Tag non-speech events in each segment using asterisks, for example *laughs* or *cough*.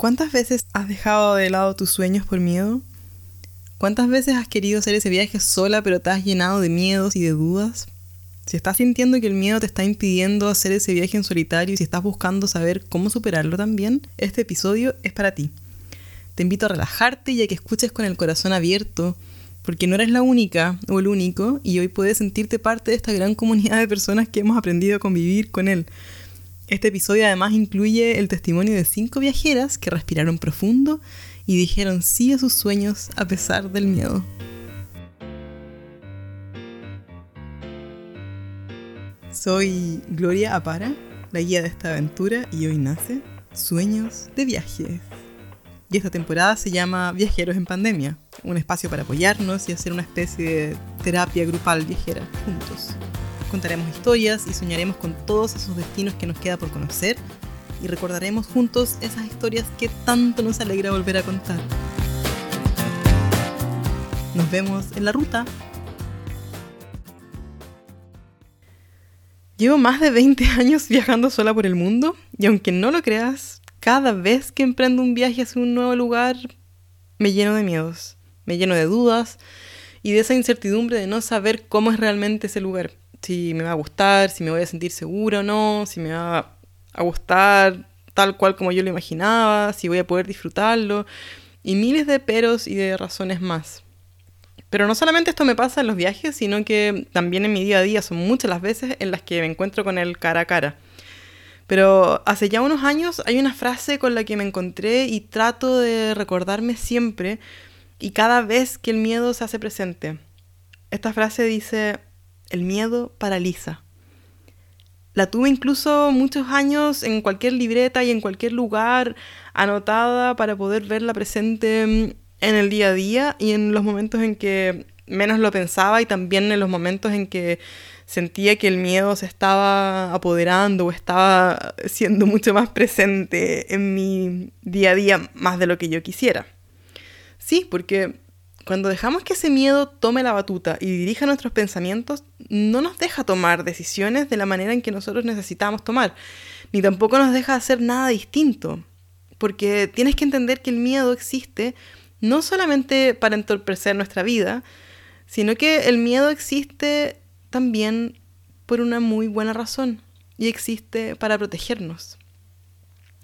¿Cuántas veces has dejado de lado tus sueños por miedo? ¿Cuántas veces has querido hacer ese viaje sola pero te has llenado de miedos y de dudas? Si estás sintiendo que el miedo te está impidiendo hacer ese viaje en solitario y si estás buscando saber cómo superarlo también, este episodio es para ti. Te invito a relajarte y a que escuches con el corazón abierto, porque no eres la única o el único y hoy puedes sentirte parte de esta gran comunidad de personas que hemos aprendido a convivir con él. Este episodio además incluye el testimonio de cinco viajeras que respiraron profundo y dijeron sí a sus sueños a pesar del miedo. Soy Gloria Apara, la guía de esta aventura, y hoy nace Sueños de Viajes. Y esta temporada se llama Viajeros en Pandemia, un espacio para apoyarnos y hacer una especie de terapia grupal viajera juntos. Contaremos historias y soñaremos con todos esos destinos que nos queda por conocer y recordaremos juntos esas historias que tanto nos alegra volver a contar. Nos vemos en la ruta. Llevo más de 20 *laughs* años viajando sola por el mundo y aunque no lo creas, cada vez que emprendo un viaje hacia un nuevo lugar me lleno de miedos, me lleno de dudas y de esa incertidumbre de no saber cómo es realmente ese lugar si me va a gustar, si me voy a sentir seguro o no, si me va a gustar tal cual como yo lo imaginaba, si voy a poder disfrutarlo, y miles de peros y de razones más. Pero no solamente esto me pasa en los viajes, sino que también en mi día a día son muchas las veces en las que me encuentro con él cara a cara. Pero hace ya unos años hay una frase con la que me encontré y trato de recordarme siempre y cada vez que el miedo se hace presente. Esta frase dice, el miedo paraliza. La tuve incluso muchos años en cualquier libreta y en cualquier lugar anotada para poder verla presente mm, en el día a día y en los momentos en que menos lo pensaba y también en los momentos en que sentía que el miedo se estaba apoderando o estaba siendo mucho más presente en mi día a día más de lo que yo quisiera. Sí, porque cuando dejamos que ese miedo tome la batuta y dirija nuestros pensamientos, no nos deja tomar decisiones de la manera en que nosotros necesitamos tomar, ni tampoco nos deja hacer nada distinto, porque tienes que entender que el miedo existe no solamente para entorpecer nuestra vida, sino que el miedo existe también por una muy buena razón y existe para protegernos.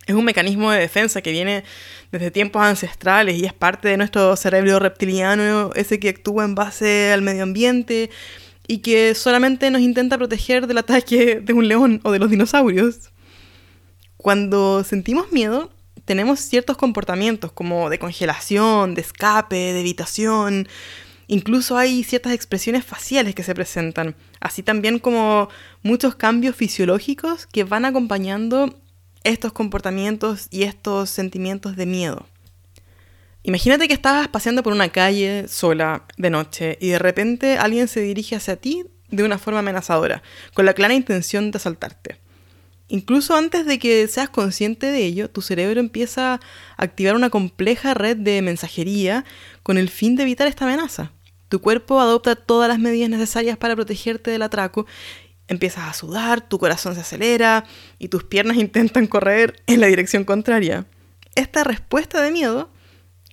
Es un mecanismo de defensa que viene desde tiempos ancestrales y es parte de nuestro cerebro reptiliano, ese que actúa en base al medio ambiente y que solamente nos intenta proteger del ataque de un león o de los dinosaurios. Cuando sentimos miedo, tenemos ciertos comportamientos como de congelación, de escape, de evitación. Incluso hay ciertas expresiones faciales que se presentan, así también como muchos cambios fisiológicos que van acompañando estos comportamientos y estos sentimientos de miedo. Imagínate que estabas paseando por una calle sola de noche y de repente alguien se dirige hacia ti de una forma amenazadora, con la clara intención de asaltarte. Incluso antes de que seas consciente de ello, tu cerebro empieza a activar una compleja red de mensajería con el fin de evitar esta amenaza. Tu cuerpo adopta todas las medidas necesarias para protegerte del atraco empiezas a sudar, tu corazón se acelera y tus piernas intentan correr en la dirección contraria. Esta respuesta de miedo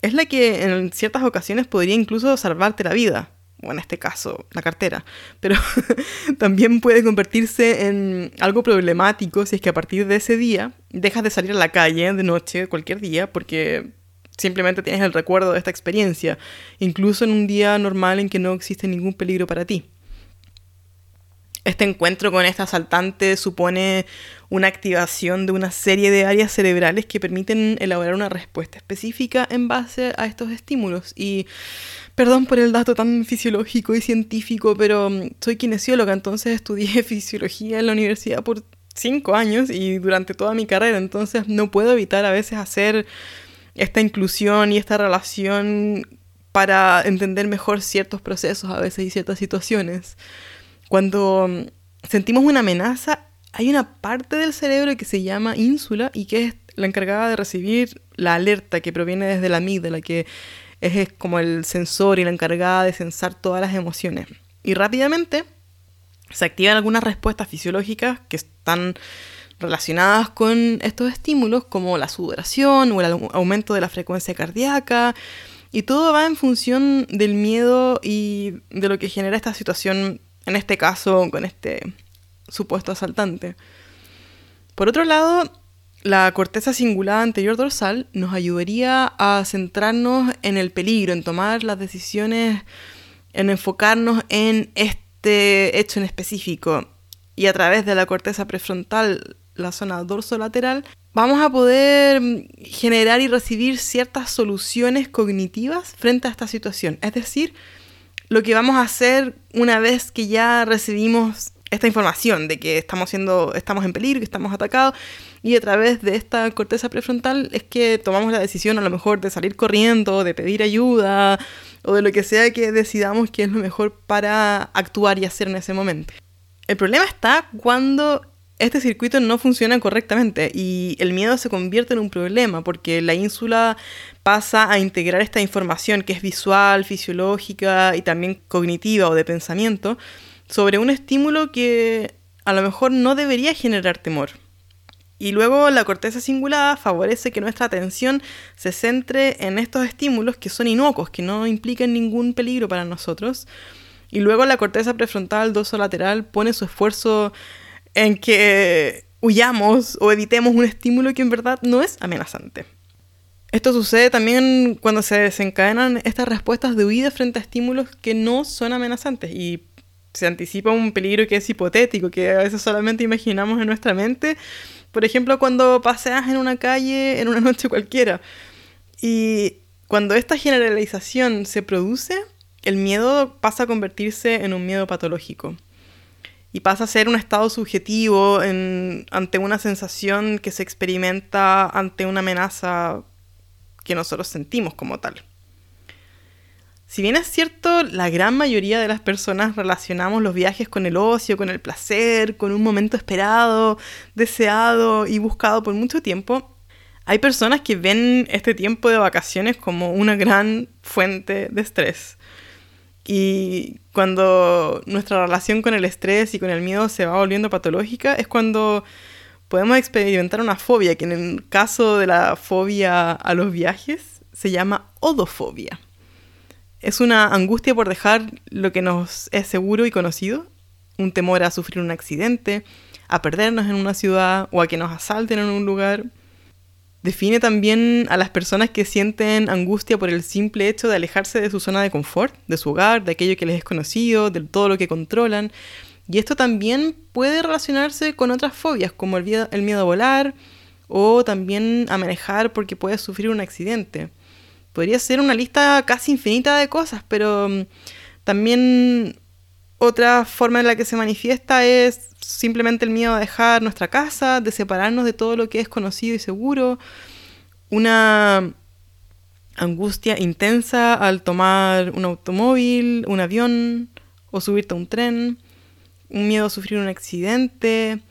es la que en ciertas ocasiones podría incluso salvarte la vida, o en este caso la cartera, pero *laughs* también puede convertirse en algo problemático si es que a partir de ese día dejas de salir a la calle de noche, cualquier día, porque simplemente tienes el recuerdo de esta experiencia, incluso en un día normal en que no existe ningún peligro para ti. Este encuentro con este asaltante supone una activación de una serie de áreas cerebrales que permiten elaborar una respuesta específica en base a estos estímulos. Y perdón por el dato tan fisiológico y científico, pero mm, soy kinesióloga, entonces estudié *laughs* fisiología en la universidad por cinco años y durante toda mi carrera, entonces no puedo evitar a veces hacer esta inclusión y esta relación para entender mejor ciertos procesos a veces y ciertas situaciones. Cuando mm, sentimos una amenaza, hay una parte del cerebro que se llama ínsula y que es la encargada de recibir la alerta que proviene desde la amígdala, que es, como el sensor y la encargada de sensar todas las emociones. Y rápidamente se activan algunas respuestas fisiológicas que están relacionadas con estos estímulos como la sudoración o el aumento de la frecuencia cardíaca. Y todo va en función del miedo y de lo que genera esta situación, en este caso, con este supuesto asaltante. Por otro lado, la corteza cingulada anterior dorsal nos ayudaría a centrarnos en el peligro, en tomar las decisiones, en enfocarnos en este hecho en específico. Y a través de la corteza prefrontal, la zona dorsolateral, vamos a poder generar y recibir ciertas soluciones cognitivas frente a esta situación. Es decir, lo que vamos a hacer una vez que ya recibimos esta información de que estamos siendo, estamos en peligro, que estamos atacados, y a través de esta corteza prefrontal es que tomamos la decisión a lo mejor de salir corriendo, de pedir ayuda, o de lo que sea que decidamos que es lo mejor para actuar y hacer en ese momento. El problema está cuando este circuito no funciona correctamente y el miedo se convierte en un problema porque la ínsula pasa a integrar esta información que es visual, fisiológica y también cognitiva o de pensamiento sobre un estímulo que a lo mejor no debería generar temor. Y luego la corteza cingulada favorece que nuestra atención se centre en estos estímulos que son inocuos, que no implican ningún peligro para nosotros. Y luego la corteza prefrontal dorsolateral pone su esfuerzo en que huyamos o evitemos un estímulo que en verdad no es amenazante. Esto sucede también cuando se desencadenan estas respuestas de huida frente a estímulos que no son amenazantes y se anticipa un peligro que es hipotético, que a veces solamente imaginamos en nuestra mente. Por ejemplo, cuando paseas en una calle en una noche cualquiera. Y cuando esta generalización se produce, el miedo pasa a convertirse en un miedo patológico. Y pasa a ser un estado subjetivo ante una sensación que se experimenta ante una amenaza que nosotros sentimos como tal. Si bien es cierto, la gran mayoría de las personas relacionamos los viajes con el ocio, con el placer, con un momento esperado, deseado y buscado por mucho tiempo, hay personas que ven este tiempo de vacaciones como una gran fuente de estrés. Y cuando nuestra relación con el estrés y con el miedo se va volviendo patológica, es cuando podemos experimentar una fobia, que en el caso de la fobia a los viajes se llama odofobia. Es una angustia por dejar lo que nos es seguro y conocido, un temor a sufrir un accidente, a perdernos en una ciudad o a que nos asalten en un lugar. Define también a las personas que sienten angustia por el simple hecho de alejarse de su zona de confort, de su hogar, de aquello que les es conocido, de todo lo que controlan. Y esto también puede relacionarse con otras fobias, como el miedo, a volar o también a manejar porque puedes sufrir un accidente podría ser una lista casi infinita de cosas, pero mm, también otra forma en la que se manifiesta es simplemente el miedo a dejar nuestra casa, de separarnos de todo lo que es conocido y seguro, una angustia intensa al tomar un automóvil, un avión o subirte a un tren, un miedo a sufrir un accidente.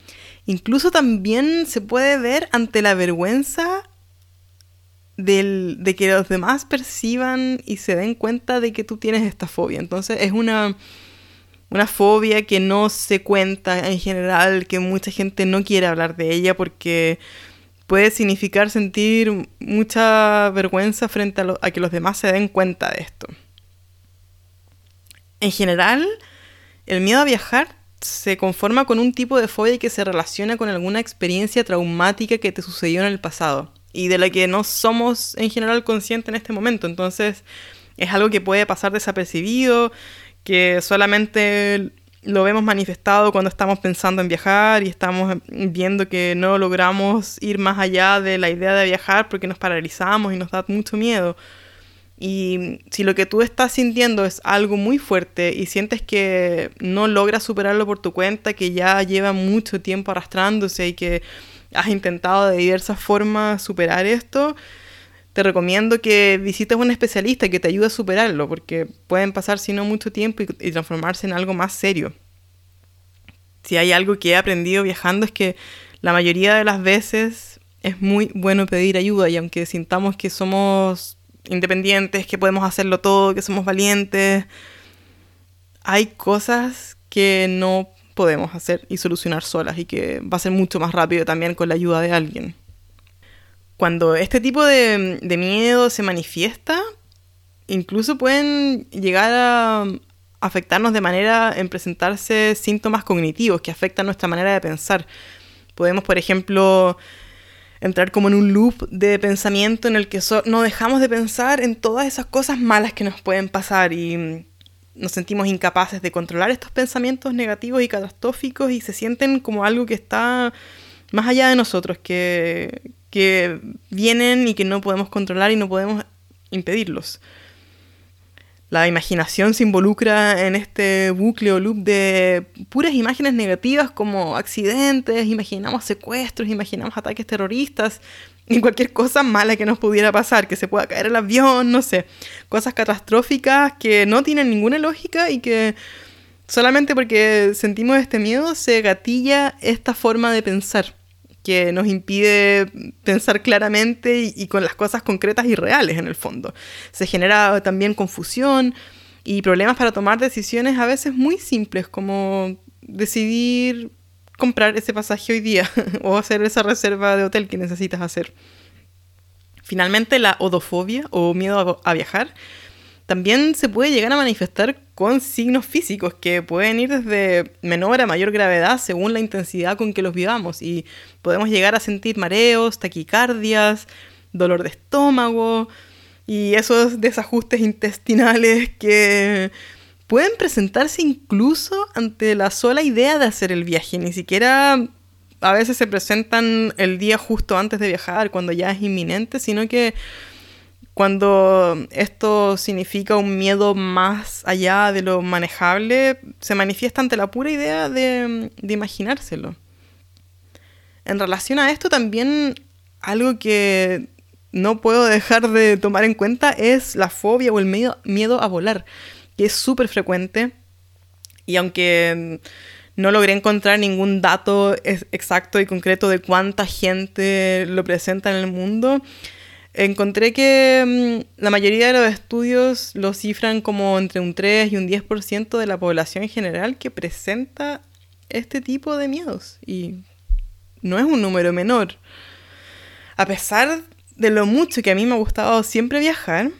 Incluso también se puede ver ante la vergüenza de que los demás perciban y se den cuenta de que tú tienes esta fobia. Entonces es una, una fobia que no se cuenta en general, que mucha gente no quiere hablar de ella porque puede significar sentir mucha vergüenza frente a, a que los demás se den cuenta de esto. En general, el miedo a viajar se conforma con un tipo de fobia que se relaciona con alguna experiencia traumática que te sucedió en el pasado y de la que no somos en general conscientes en este momento. Entonces es algo que puede pasar desapercibido, que solamente lo vemos manifestado cuando estamos pensando en viajar y estamos viendo que no logramos ir más allá de la idea de viajar porque nos paralizamos y nos da mucho miedo. Y si lo que tú estás sintiendo es algo muy fuerte y sientes que no logras superarlo por tu cuenta, que ya lleva mucho tiempo arrastrándose y que has intentado de diversas formas superar esto, te recomiendo que visites a un especialista que te ayude a superarlo, porque pueden pasar si no mucho tiempo y, transformarse en algo más serio. Si hay algo que he aprendido viajando es que la mayoría de las veces es muy bueno pedir ayuda y aunque sintamos que somos independientes, que podemos hacerlo todo, que somos valientes, hay cosas que no podemos hacer y solucionar solas y que va a ser mucho más rápido también con la ayuda de alguien. Cuando este tipo de, miedo se manifiesta, incluso pueden llegar a afectarnos de manera en presentarse síntomas cognitivos que afectan nuestra manera de pensar. Podemos, por ejemplo, entrar como en un loop de pensamiento en el que no dejamos de pensar en todas esas cosas malas que nos pueden pasar y nos sentimos incapaces de controlar estos pensamientos negativos y catastróficos y se sienten como algo que está más allá de nosotros, que, que vienen y que no podemos controlar y no podemos impedirlos. La imaginación se involucra en este bucle o loop de puras imágenes negativas como accidentes, imaginamos secuestros, imaginamos ataques terroristas y cualquier cosa mala que nos pudiera pasar, que se pueda caer el avión, no sé, cosas catastróficas que no tienen ninguna lógica y que solamente porque sentimos este miedo se gatilla esta forma de pensar que nos impide pensar claramente y, con las cosas concretas y reales en el fondo. Se genera también confusión y problemas para tomar decisiones a veces muy simples como decidir comprar ese pasaje hoy día *laughs* o hacer esa reserva de hotel que necesitas hacer. Finalmente, la odofobia o miedo a viajar también se puede llegar a manifestar con signos físicos que pueden ir desde menor a mayor gravedad según la intensidad con que los vivamos. Y podemos llegar a sentir mareos, taquicardias, dolor de estómago y esos desajustes intestinales *laughs* que pueden presentarse incluso ante la sola idea de hacer el viaje, ni siquiera a veces se presentan el día justo antes de viajar, cuando ya es inminente, sino que cuando esto significa un miedo más allá de lo manejable, se manifiesta ante la pura idea de, imaginárselo. En relación a esto también algo que no puedo dejar de tomar en cuenta es la fobia o el miedo, miedo a volar, que es súper frecuente y aunque no logré encontrar ningún dato exacto y concreto de cuánta gente lo presenta en el mundo, Encontré que mm, la mayoría de los estudios lo cifran como entre un 3 y un 10% de la población en general que presenta este tipo de miedos. Y no es un número menor. A pesar de lo mucho que a mí me ha gustado siempre viajar,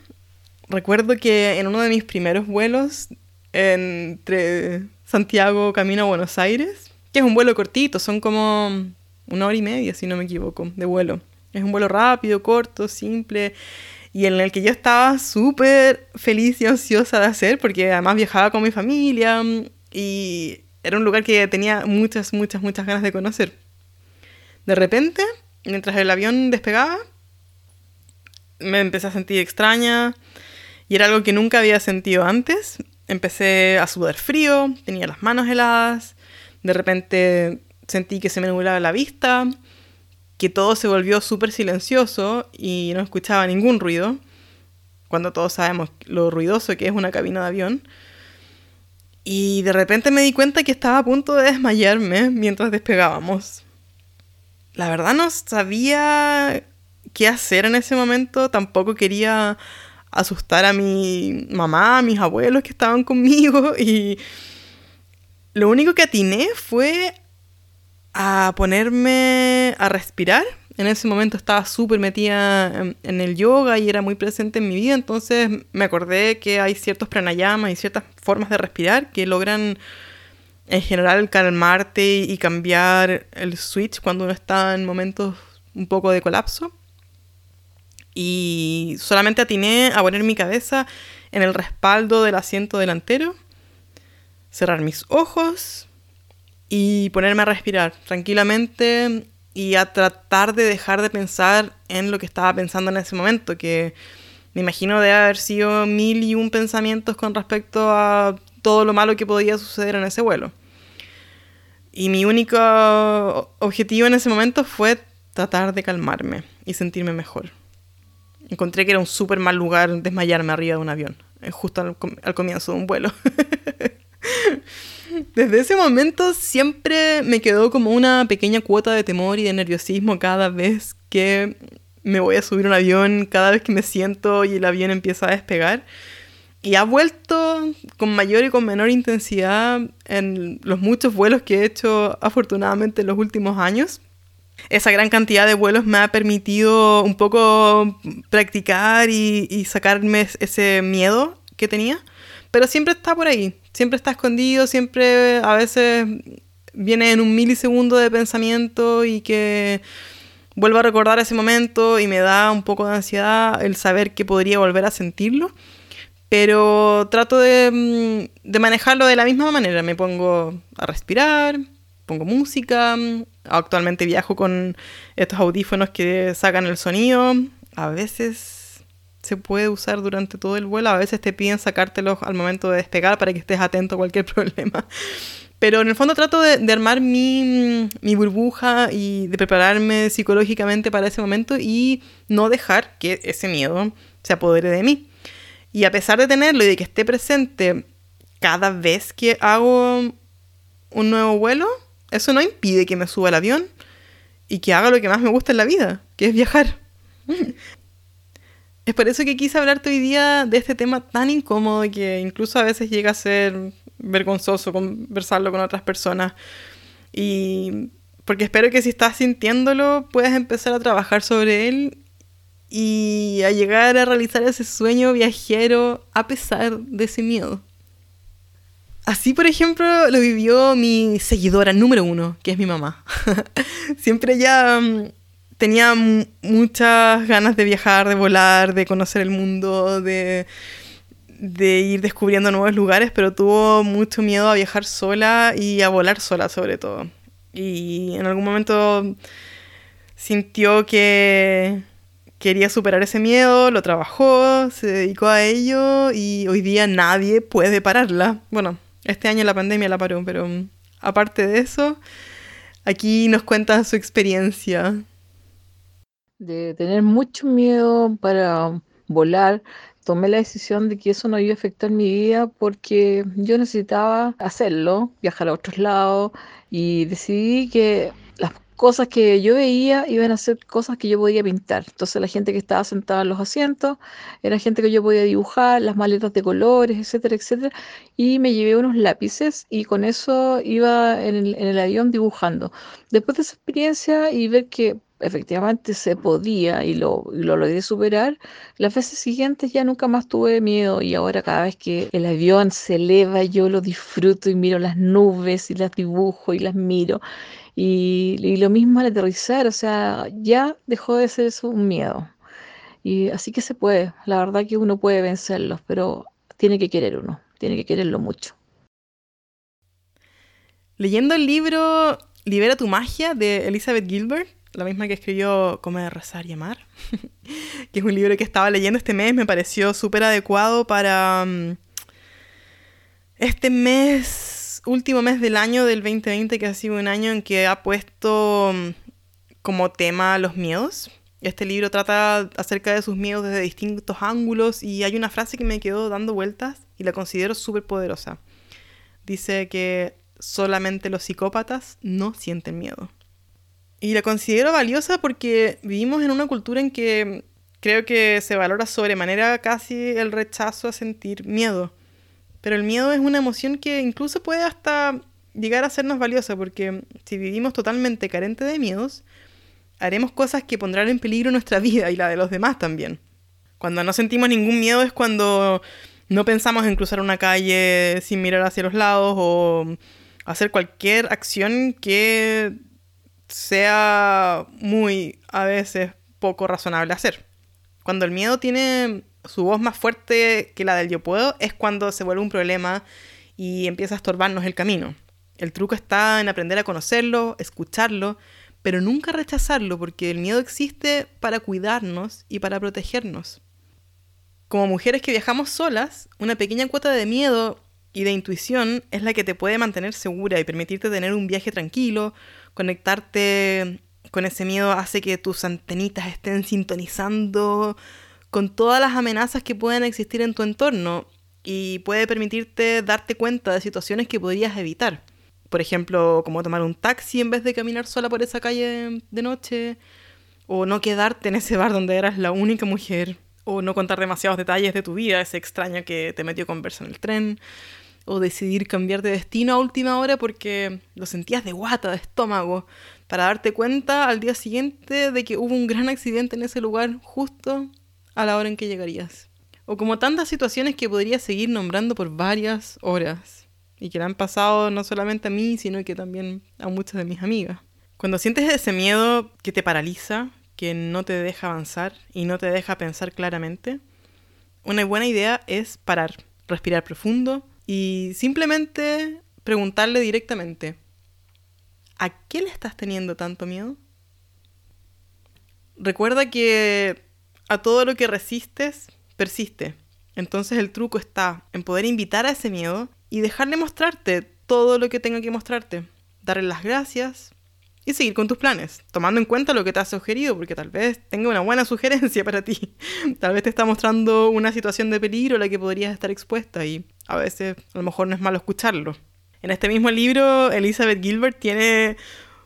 recuerdo que en uno de mis primeros vuelos entre Santiago camino a Buenos Aires, que es un vuelo cortito, son como una hora y media, si no me equivoco, de vuelo es un vuelo rápido, corto, simple y en el que yo estaba súper feliz y ansiosa de hacer porque además viajaba con mi familia y era un lugar que tenía muchas, muchas, muchas ganas de conocer. De repente, mientras el avión despegaba, me empecé a sentir extraña y era algo que nunca había sentido antes. Empecé a sudar frío, tenía las manos heladas, de repente sentí que se me nublaba la vista que todo se volvió súper silencioso y no escuchaba ningún ruido, cuando todos sabemos lo ruidoso que es una cabina de avión. Y de repente me di cuenta que estaba a punto de desmayarme mientras despegábamos. La verdad no sabía qué hacer en ese momento, tampoco quería asustar a mi mamá, a mis abuelos que estaban conmigo *laughs* y lo único que atiné fue a ponerme a respirar. En ese momento estaba súper metida en, el yoga y era muy presente en mi vida, entonces me acordé que hay ciertos pranayamas y ciertas formas de respirar que logran en general calmarte y cambiar el switch cuando uno está en momentos un poco de colapso. Y solamente atiné a poner mi cabeza en el respaldo del asiento delantero, cerrar mis ojos y ponerme a respirar tranquilamente y a tratar de dejar de pensar en lo que estaba pensando en ese momento, que me imagino debe haber sido mil y un pensamientos con respecto a todo lo malo que podía suceder en ese vuelo. Y mi único objetivo en ese momento fue tratar de calmarme y sentirme mejor. Encontré que era un súper mal lugar desmayarme arriba de un avión, eh, justo al, al comienzo de un vuelo. *laughs* *laughs* Desde ese momento siempre me quedó como una pequeña cuota de temor y de nerviosismo cada vez que me voy a subir un avión, cada vez que me siento y el avión empieza a despegar. Y ha vuelto con mayor y con menor intensidad en los muchos vuelos que he hecho afortunadamente en los últimos años. Esa gran cantidad de vuelos me ha permitido un poco practicar y, sacarme ese miedo que tenía, pero siempre está por ahí, siempre está escondido, siempre a veces viene en un milisegundo de pensamiento y que vuelvo a recordar ese momento y me da un poco de ansiedad el saber que podría volver a sentirlo. Pero trato de, mm, de, manejarlo de la misma manera. Me pongo a respirar, pongo música. Actualmente viajo con estos audífonos que sacan el sonido. A veces se puede usar durante todo el vuelo. A veces te piden sacártelos al momento de despegar para que estés atento a cualquier *laughs* problema. Pero en el fondo trato de, armar mi, mi, burbuja y de prepararme psicológicamente para ese momento y no dejar que ese miedo se apodere de mí. Y a pesar de tenerlo y de que esté presente cada vez que hago un nuevo vuelo, eso no impide que me suba al avión y que haga lo que más me gusta en la vida, que es viajar. Es por eso que quise hablarte hoy día de este tema tan incómodo que incluso a veces llega a ser vergonzoso conversarlo con otras personas. Y porque espero que si estás sintiéndolo puedas empezar a trabajar sobre él y a llegar a realizar ese sueño viajero a pesar de ese miedo. Así, por ejemplo, lo vivió mi seguidora número uno, que es mi mamá. *laughs* Siempre ya mm, tenía muchas ganas de viajar, de volar, de conocer el mundo, de ir descubriendo nuevos lugares, pero tuvo mucho miedo a viajar sola y a volar sola sobre todo. Y en algún momento sintió que quería superar ese miedo, lo trabajó, se dedicó a ello y hoy día nadie puede pararla. Bueno, este año la pandemia la paró, pero aparte de eso, aquí nos cuenta su experiencia. De tener mucho miedo para volar, tomé la decisión de que eso no iba a afectar mi vida porque yo necesitaba hacerlo, viajar a otros lados y decidí que las cosas que yo veía iban a ser cosas que yo podía pintar. Entonces la gente que estaba sentada en los asientos era gente que yo podía dibujar, las maletas de colores, etcétera, etcétera. Y me llevé unos lápices y con eso iba en el, en el avión dibujando. Después de esa experiencia y ver que efectivamente se podía y lo, lo logré superar, las veces siguientes ya nunca más tuve miedo y ahora cada vez que el avión se eleva yo lo disfruto y miro las nubes y las dibujo y las miro. Y, y lo mismo al aterrizar, o sea, ya dejó de ser eso un miedo. Y así que se puede, la verdad que uno puede vencerlos, pero tiene que querer uno, tiene que quererlo mucho. Leyendo el libro Libera tu magia de Elizabeth Gilbert, la misma que escribió Comer, Rezar y Amar, *laughs* que es un libro que estaba leyendo este mes, me pareció súper adecuado para mm, este mes, último mes del año del 2020, que ha sido un año en que ha puesto mm, como tema los miedos. Este libro trata acerca de sus miedos desde distintos ángulos y hay una frase que me quedó dando vueltas y la considero súper poderosa. Dice que solamente los psicópatas no sienten miedo. Y la considero valiosa porque vivimos en una cultura en que creo que se valora sobremanera casi el rechazo a sentir miedo. Pero el miedo es una emoción que incluso puede hasta llegar a sernos valiosa porque si vivimos totalmente carente de miedos, haremos cosas que pondrán en peligro nuestra vida y la de los demás también. Cuando no sentimos ningún miedo es cuando no pensamos en cruzar una calle sin mirar hacia los lados o hacer cualquier acción que sea muy a veces poco razonable hacer. Cuando el miedo tiene su voz más fuerte que la del yo puedo, es cuando se vuelve un problema y empieza a estorbarnos el camino. El truco está en aprender a conocerlo, escucharlo, pero nunca rechazarlo, porque el miedo existe para cuidarnos y para protegernos. Como mujeres que viajamos solas, una pequeña cuota de miedo y de intuición es la que te puede mantener segura y permitirte tener un viaje tranquilo, conectarte con ese miedo hace que tus antenitas estén sintonizando con todas las amenazas que pueden existir en tu entorno y puede permitirte darte cuenta de situaciones que podrías evitar. Por ejemplo, como tomar un taxi en vez de caminar sola por esa calle de noche, o no quedarte en ese bar donde eras la única mujer, o no contar demasiados detalles de tu vida, ese extraño que te metió conversa en el tren, o decidir cambiar de destino a última hora porque lo sentías de guata, de estómago, para darte cuenta al día siguiente de que hubo un gran accidente en ese lugar justo a la hora en que llegarías. O como tantas situaciones que podría seguir nombrando por varias horas y que le han pasado no solamente a mí, sino que también a muchas de mis amigas. Cuando sientes ese miedo que te paraliza, que no te deja avanzar y no te deja pensar claramente, una buena idea es parar, respirar profundo y simplemente preguntarle directamente, ¿a qué le estás teniendo tanto miedo? Recuerda que a todo lo que resistes, persiste. Entonces el truco está en poder invitar a ese miedo y dejarle mostrarte todo lo que tenga que mostrarte. Darle las gracias y seguir con tus planes, tomando en cuenta lo que te ha sugerido, porque tal vez tenga una buena sugerencia para ti. *laughs* Tal vez te está mostrando una situación de peligro a la que podrías estar expuesta y a veces a lo mejor no es malo escucharlo. En este mismo libro, Elizabeth Gilbert tiene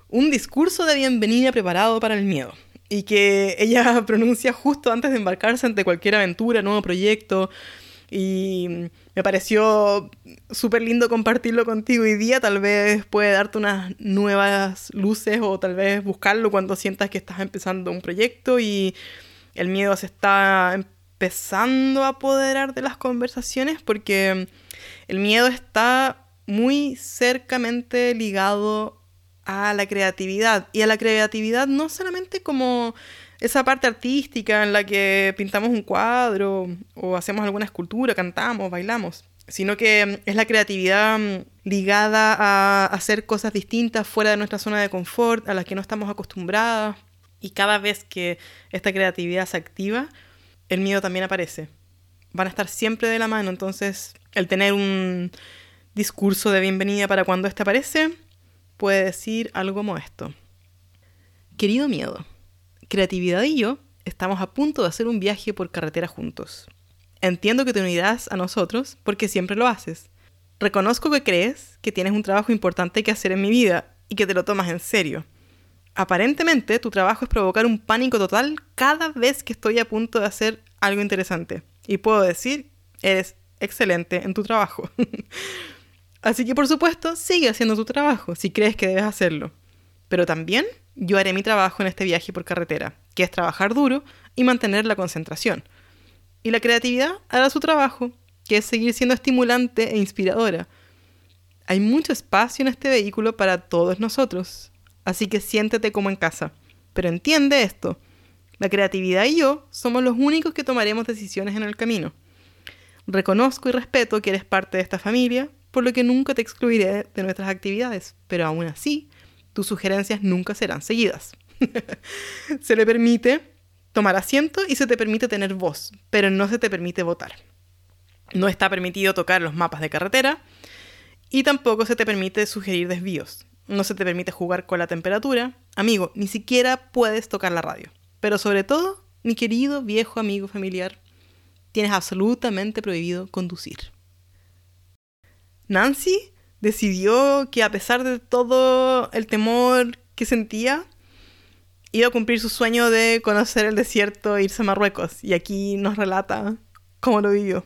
un discurso de bienvenida preparado para el miedo y que ella *laughs* pronuncia justo antes de embarcarse ante cualquier aventura, nuevo proyecto. Y me pareció súper lindo compartirlo contigo hoy día. Tal vez puede darte unas nuevas luces o tal vez buscarlo cuando sientas que estás empezando un proyecto y el miedo se está empezando a apoderar de las conversaciones porque el miedo está muy cercamente ligado a la creatividad. Y a la creatividad no solamente como esa parte artística en la que pintamos un cuadro o hacemos alguna escultura, cantamos, bailamos, sino que es la creatividad ligada a hacer cosas distintas fuera de nuestra zona de confort, a las que no estamos acostumbradas. Y cada vez que esta creatividad se activa, el miedo también aparece. Van a estar siempre de la mano, entonces el tener un discurso de bienvenida para cuando este aparece puede decir algo como esto. Querido miedo, creatividad y yo estamos a punto de hacer un viaje por carretera juntos. Entiendo que te unirás a nosotros porque siempre lo haces. Reconozco que crees que tienes un trabajo importante que hacer en mi vida y que te lo tomas en serio. Aparentemente tu trabajo es provocar un pánico total cada vez que estoy a punto de hacer algo interesante. Y puedo decir, eres excelente en tu trabajo. *laughs* Así que por supuesto, sigue haciendo tu trabajo si crees que debes hacerlo. Pero también yo haré mi trabajo en este viaje por carretera, que es trabajar duro y mantener la concentración. Y la creatividad hará su trabajo, que es seguir siendo estimulante e inspiradora. Hay mucho espacio en este vehículo para todos nosotros, así que siéntete como en casa. Pero entiende esto, la creatividad y yo somos los únicos que tomaremos decisiones en el camino. Reconozco y respeto que eres parte de esta familia por lo que nunca te excluiré de nuestras actividades, pero aún así, tus sugerencias nunca serán seguidas. *laughs* se le permite tomar asiento y se te permite tener voz, pero no se te permite votar. No está permitido tocar los mapas de carretera y tampoco se te permite sugerir desvíos. No se te permite jugar con la temperatura. Amigo, ni siquiera puedes tocar la radio. Pero sobre todo, mi querido viejo amigo familiar, tienes absolutamente prohibido conducir. Nancy decidió que a pesar de todo el temor que sentía, iba a cumplir su sueño de conocer el desierto e irse a Marruecos. Y aquí nos relata cómo lo vivió.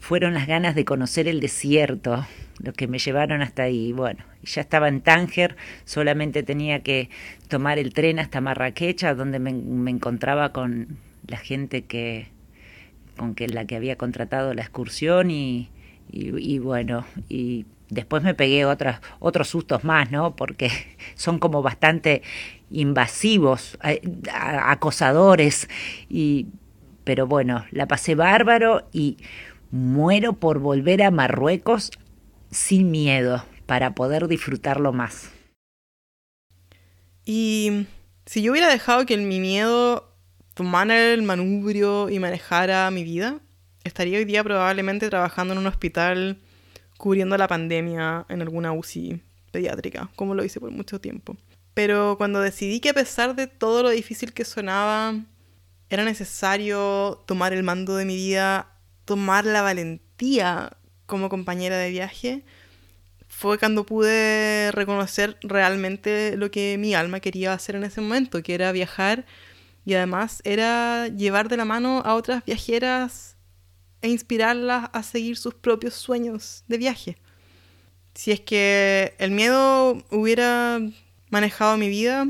Fueron las ganas de conocer el desierto lo que me llevaron hasta ahí. Bueno, ya estaba en Tánger, solamente tenía que tomar el tren hasta Marrakech, donde me, encontraba con la gente que con que la que había contratado la excursión y, y, bueno, y después me pegué otros sustos más, ¿no? Porque *laughs* son como bastante invasivos, eh, acosadores, y, pero bueno, la pasé bárbaro y muero por volver a Marruecos sin miedo, para poder disfrutarlo más. Y si yo hubiera dejado que mi miedo tomara el manubrio y manejara mi vida, estaría hoy día probablemente trabajando en un hospital cubriendo la pandemia en alguna UCI pediátrica, como lo hice por mucho tiempo. Pero cuando decidí que a pesar de todo lo difícil que sonaba, era necesario tomar el mando de mi vida, tomar la valentía como compañera de viaje, fue cuando pude reconocer realmente lo que mi alma quería hacer en ese momento, que era viajar y además era llevar de la mano a otras viajeras e inspirarlas a seguir sus propios sueños de viaje. Si es que el miedo hubiera manejado mi vida,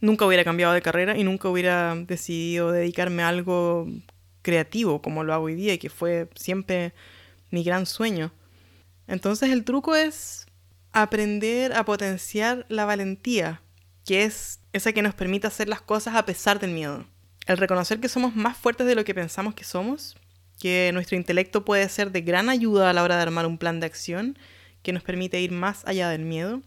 nunca hubiera cambiado de carrera y nunca hubiera decidido dedicarme a algo creativo como lo hago hoy día y que fue siempre mi gran sueño. Entonces el truco es aprender a potenciar la valentía, que es esa que nos permite hacer las cosas a pesar del miedo. El reconocer que somos más fuertes de lo que pensamos que somos, que nuestro intelecto puede ser de gran ayuda a la hora de armar un plan de acción que nos permite ir más allá del miedo,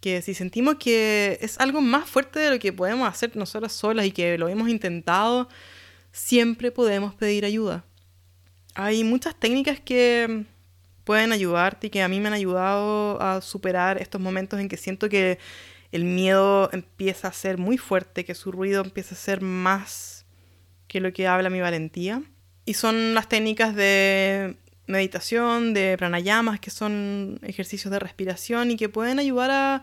que si sentimos que es algo más fuerte de lo que podemos hacer nosotras solas y que lo hemos intentado, siempre podemos pedir ayuda. Hay muchas técnicas que pueden ayudarte y que a mí me han ayudado a superar estos momentos en que siento que el miedo empieza a ser muy fuerte, que su ruido empieza a ser más que lo que habla mi valentía. Y son las técnicas de meditación, de pranayamas, que son ejercicios de respiración y que pueden ayudar a,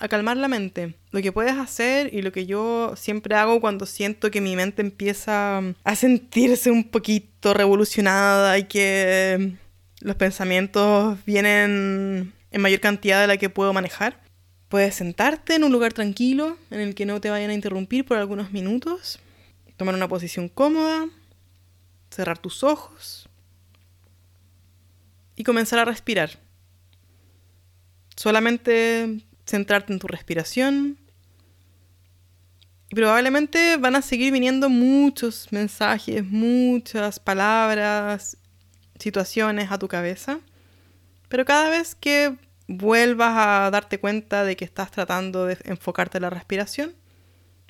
a, calmar la mente. Lo que puedes hacer y lo que yo siempre hago cuando siento que mi mente empieza a sentirse un poquito revolucionada y que los pensamientos vienen en mayor cantidad de la que puedo manejar. Puedes sentarte en un lugar tranquilo en el que no te vayan a interrumpir por algunos minutos, tomar una posición cómoda, cerrar tus ojos y comenzar a respirar. Solamente centrarte en tu respiración. Y probablemente van a seguir viniendo muchos mensajes, muchas palabras situaciones a tu cabeza, pero cada vez que vuelvas a darte cuenta de que estás tratando de enfocarte en la respiración,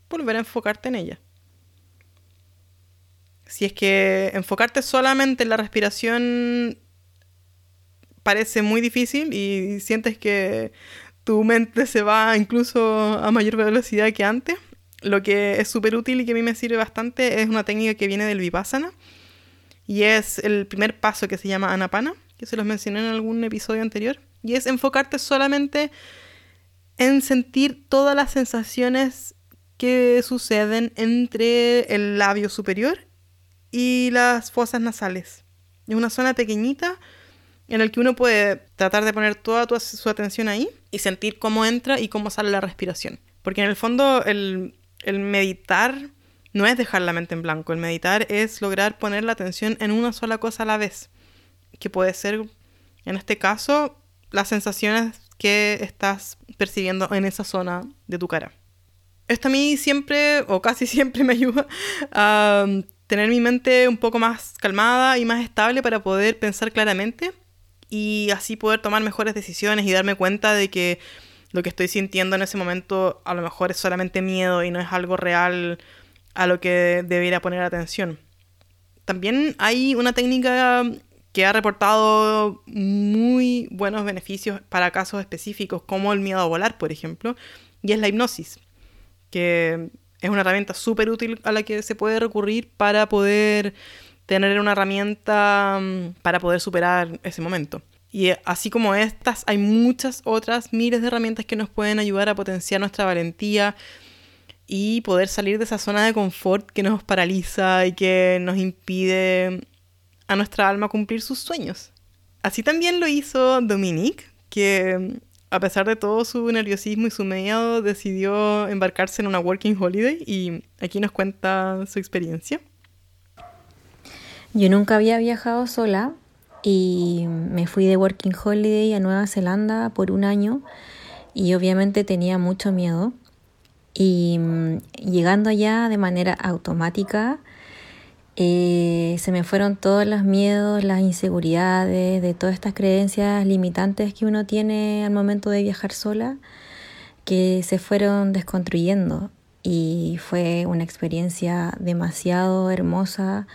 volver a enfocarte en ella. Si es que enfocarte solamente en la respiración parece muy difícil y sientes que tu mente se va incluso a mayor velocidad que antes, lo que es súper útil y que a mí me sirve bastante es una técnica que viene del Vipassana, y es el primer paso que se llama Anapana, que se los mencioné en algún episodio anterior. Y es enfocarte solamente en sentir todas las sensaciones que suceden entre el labio superior y las fosas nasales. Es una zona pequeñita en la que uno puede tratar de poner toda su atención ahí y sentir cómo entra y cómo sale la respiración. Porque en el fondo el, el meditar no es dejar la mente en blanco. El meditar es lograr poner la atención en una sola cosa a la vez. Que puede ser, en este caso, las sensaciones que estás percibiendo en esa zona de tu cara. Esto a mí siempre, o casi siempre, *laughs* me ayuda a tener mi mente un poco más calmada y más estable para poder pensar claramente y así poder tomar mejores decisiones y darme cuenta de que lo que estoy sintiendo en ese momento a lo mejor es solamente miedo y no es algo real a lo que debiera poner atención. También hay una técnica que ha reportado muy buenos beneficios para casos específicos, como el miedo a volar, por ejemplo, y es la hipnosis, que es una herramienta súper útil a la que se puede recurrir para poder tener una herramienta mm, para poder superar ese momento. Y así como estas, hay muchas otras miles de herramientas que nos pueden ayudar a potenciar nuestra valentía, y poder salir de esa zona de confort que nos paraliza y que nos impide a nuestra alma cumplir sus sueños. Así también lo hizo Dominique, que a pesar de todo su nerviosismo y su miedo, decidió embarcarse en una working holiday y aquí nos cuenta su experiencia. Yo nunca había viajado sola y me fui de working holiday a Nueva Zelanda por un año y obviamente tenía mucho miedo y mm, llegando allá de manera automática, eh, se me fueron todos los miedos, las inseguridades, de todas estas creencias limitantes que uno tiene al momento de viajar sola, que se fueron desconstruyendo. Y fue una experiencia demasiado hermosa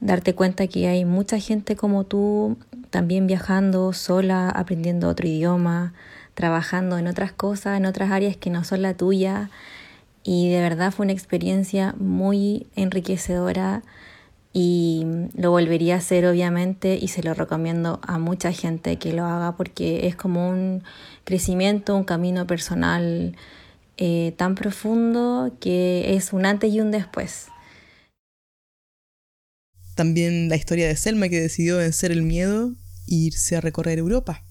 darte cuenta que hay mucha gente como tú también viajando sola, aprendiendo otro idioma, trabajando en otras cosas, en otras áreas que no son la tuya. Y de verdad fue una experiencia muy enriquecedora y lo volvería a hacer obviamente y se lo recomiendo a mucha gente que lo haga porque es como un crecimiento, un camino personal eh, tan profundo que es un antes y un después. También la historia de Selma que decidió vencer el miedo e irse a recorrer Europa.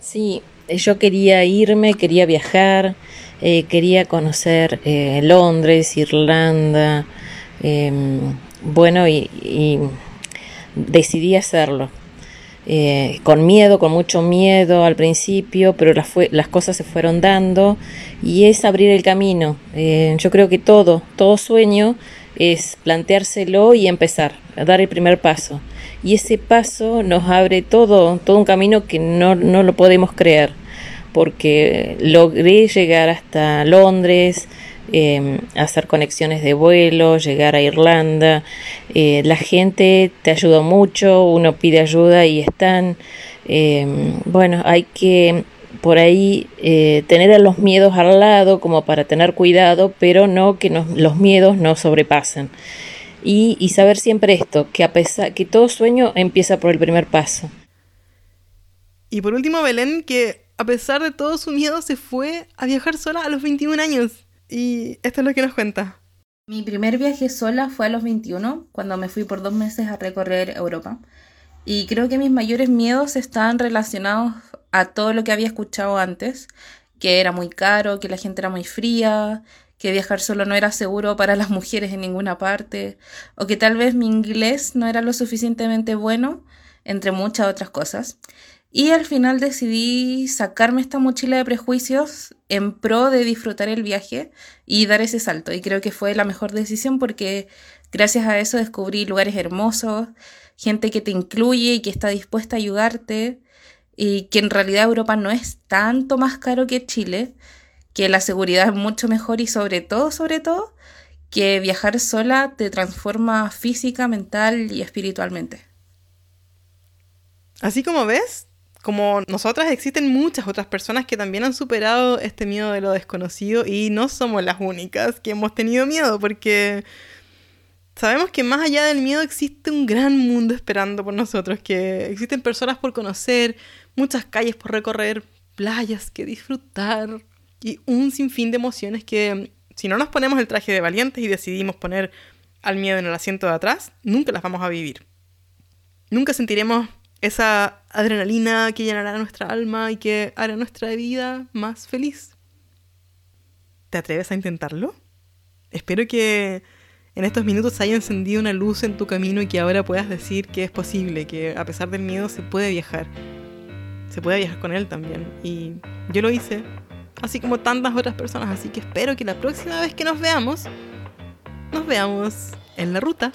Sí, yo quería irme, quería viajar, eh, quería conocer eh, Londres, Irlanda, em, bueno, y, decidí hacerlo. Eh, con miedo, con mucho miedo al principio, pero las, cosas se fueron dando y es abrir el camino. yo creo que todo, todo sueño es planteárselo y empezar, a dar el primer paso. Y ese paso nos abre todo, todo un camino que no, no lo podemos creer, porque logré llegar hasta Londres, em, hacer conexiones de vuelo, llegar a Irlanda. Eh, la gente te ayuda mucho, uno pide ayuda y están. Em, bueno, hay que por ahí eh, tener a los miedos al lado como para tener cuidado, pero no que los miedos no sobrepasen. Y, y, saber siempre esto, que a pesar que todo sueño empieza por el primer paso. Y por último, Belén, que a pesar de todo su miedo se fue a viajar sola a los 21 años. Y esto es lo que nos cuenta. Mi primer viaje sola fue a los 21, cuando me fui por dos meses a recorrer Europa. Y creo que mis mayores miedos estaban relacionados a todo lo que había escuchado antes, que era muy caro, que la gente era muy fría, que viajar solo no era seguro para las *laughs* mujeres en ninguna parte, o que tal vez mi inglés no era lo suficientemente bueno, entre muchas otras cosas. Y al final decidí sacarme esta mochila de prejuicios en pro de disfrutar el viaje y dar ese salto. Y creo que fue la mejor decisión porque gracias a eso descubrí lugares hermosos, gente que te incluye y que está dispuesta a ayudarte, y que en realidad Europa no es tanto más caro que Chile, que la seguridad es mucho mejor y sobre todo, sobre todo, que viajar sola te transforma física, mental y espiritualmente. Así como ves, como nosotras existen muchas otras personas que también han superado este miedo de lo desconocido y no somos las únicas que hemos tenido miedo porque sabemos que más allá del miedo existe un gran mundo esperando por nosotros, que existen personas por conocer, muchas calles por recorrer, playas que disfrutar y un sinfín de emociones que si no nos ponemos el traje de valientes y decidimos poner al miedo en el asiento de atrás, nunca las vamos a vivir. Nunca sentiremos esa adrenalina que llenará nuestra alma y que hará nuestra vida más feliz. ¿Te atreves a intentarlo? Espero que en estos minutos haya encendido una luz en tu camino y que ahora puedas decir que es posible, que a pesar del miedo se puede viajar se puede viajar con él también. Y yo lo hice, así como tantas otras personas, así que espero que la próxima vez que nos veamos, nos veamos en la ruta.